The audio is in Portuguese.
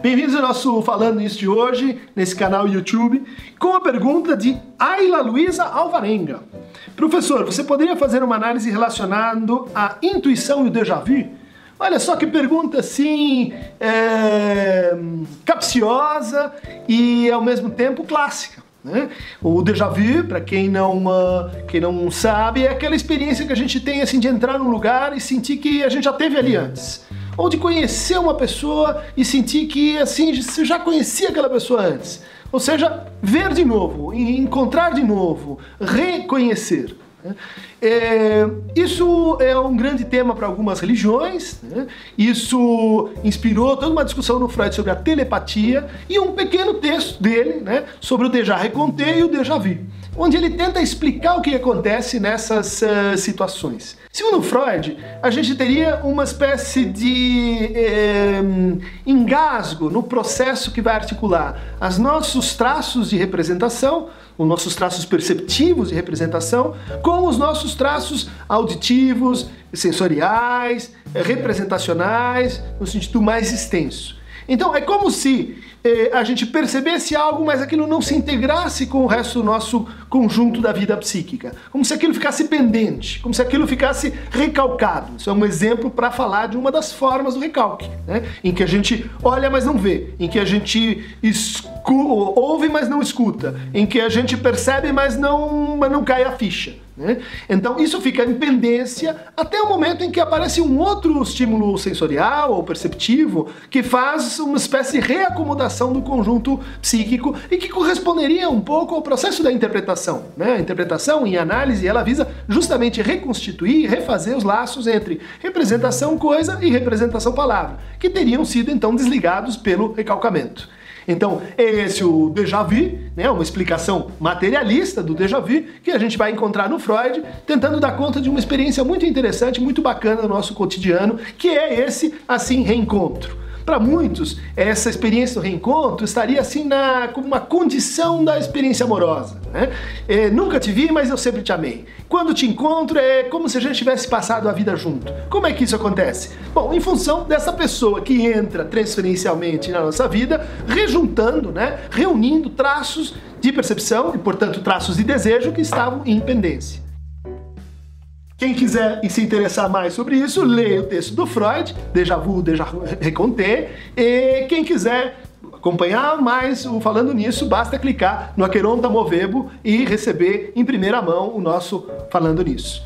Bem-vindos ao nosso Falando Isso de hoje, nesse canal YouTube, com a pergunta de Ayla Luiza Alvarenga. Professor, você poderia fazer uma análise relacionando a intuição e o déjà vu? Olha só que pergunta assim, é, capciosa e ao mesmo tempo clássica. Né? O déjà vu, para quem não, uh, quem não sabe, é aquela experiência que a gente tem assim de entrar num lugar e sentir que a gente já teve ali antes ou de conhecer uma pessoa e sentir que assim você já conhecia aquela pessoa antes. Ou seja, ver de novo, encontrar de novo, reconhecer. Né? É, isso é um grande tema para algumas religiões. Né? Isso inspirou toda uma discussão no Freud sobre a telepatia e um pequeno texto dele né, sobre o déjà reconté e o déjà vu onde ele tenta explicar o que acontece nessas uh, situações. Segundo Freud, a gente teria uma espécie de eh, engasgo no processo que vai articular os nossos traços de representação, os nossos traços perceptivos de representação, com os nossos traços auditivos, sensoriais, representacionais, no sentido mais extenso. Então é como se eh, a gente percebesse algo, mas aquilo não se integrasse com o resto do nosso conjunto da vida psíquica. Como se aquilo ficasse pendente, como se aquilo ficasse recalcado. Isso é um exemplo para falar de uma das formas do recalque, né? em que a gente olha, mas não vê, em que a gente ouve, mas não escuta, em que a gente percebe, mas não, mas não cai a ficha. Né? Então isso fica em pendência até o momento em que aparece um outro estímulo sensorial ou perceptivo que faz uma espécie de reacomodação do conjunto psíquico e que corresponderia um pouco ao processo da interpretação. Né? A interpretação, em análise, ela visa justamente reconstituir e refazer os laços entre representação coisa e representação palavra, que teriam sido então desligados pelo recalcamento. Então, é esse o déjà vu, né, uma explicação materialista do déjà vu que a gente vai encontrar no Freud, tentando dar conta de uma experiência muito interessante, muito bacana no nosso cotidiano, que é esse assim reencontro. Para muitos, essa experiência do reencontro estaria assim na, como uma condição da experiência amorosa. Né? É, nunca te vi, mas eu sempre te amei. Quando te encontro é como se a gente tivesse passado a vida junto. Como é que isso acontece? Bom, em função dessa pessoa que entra transferencialmente na nossa vida, rejuntando, né, reunindo traços de percepção e, portanto, traços de desejo que estavam em pendência. Quem quiser e se interessar mais sobre isso, leia o texto do Freud, Déjà vu, Déjà reconté. E quem quiser acompanhar mais o Falando Nisso, basta clicar no Aqueronta Movebo e receber em primeira mão o nosso Falando Nisso.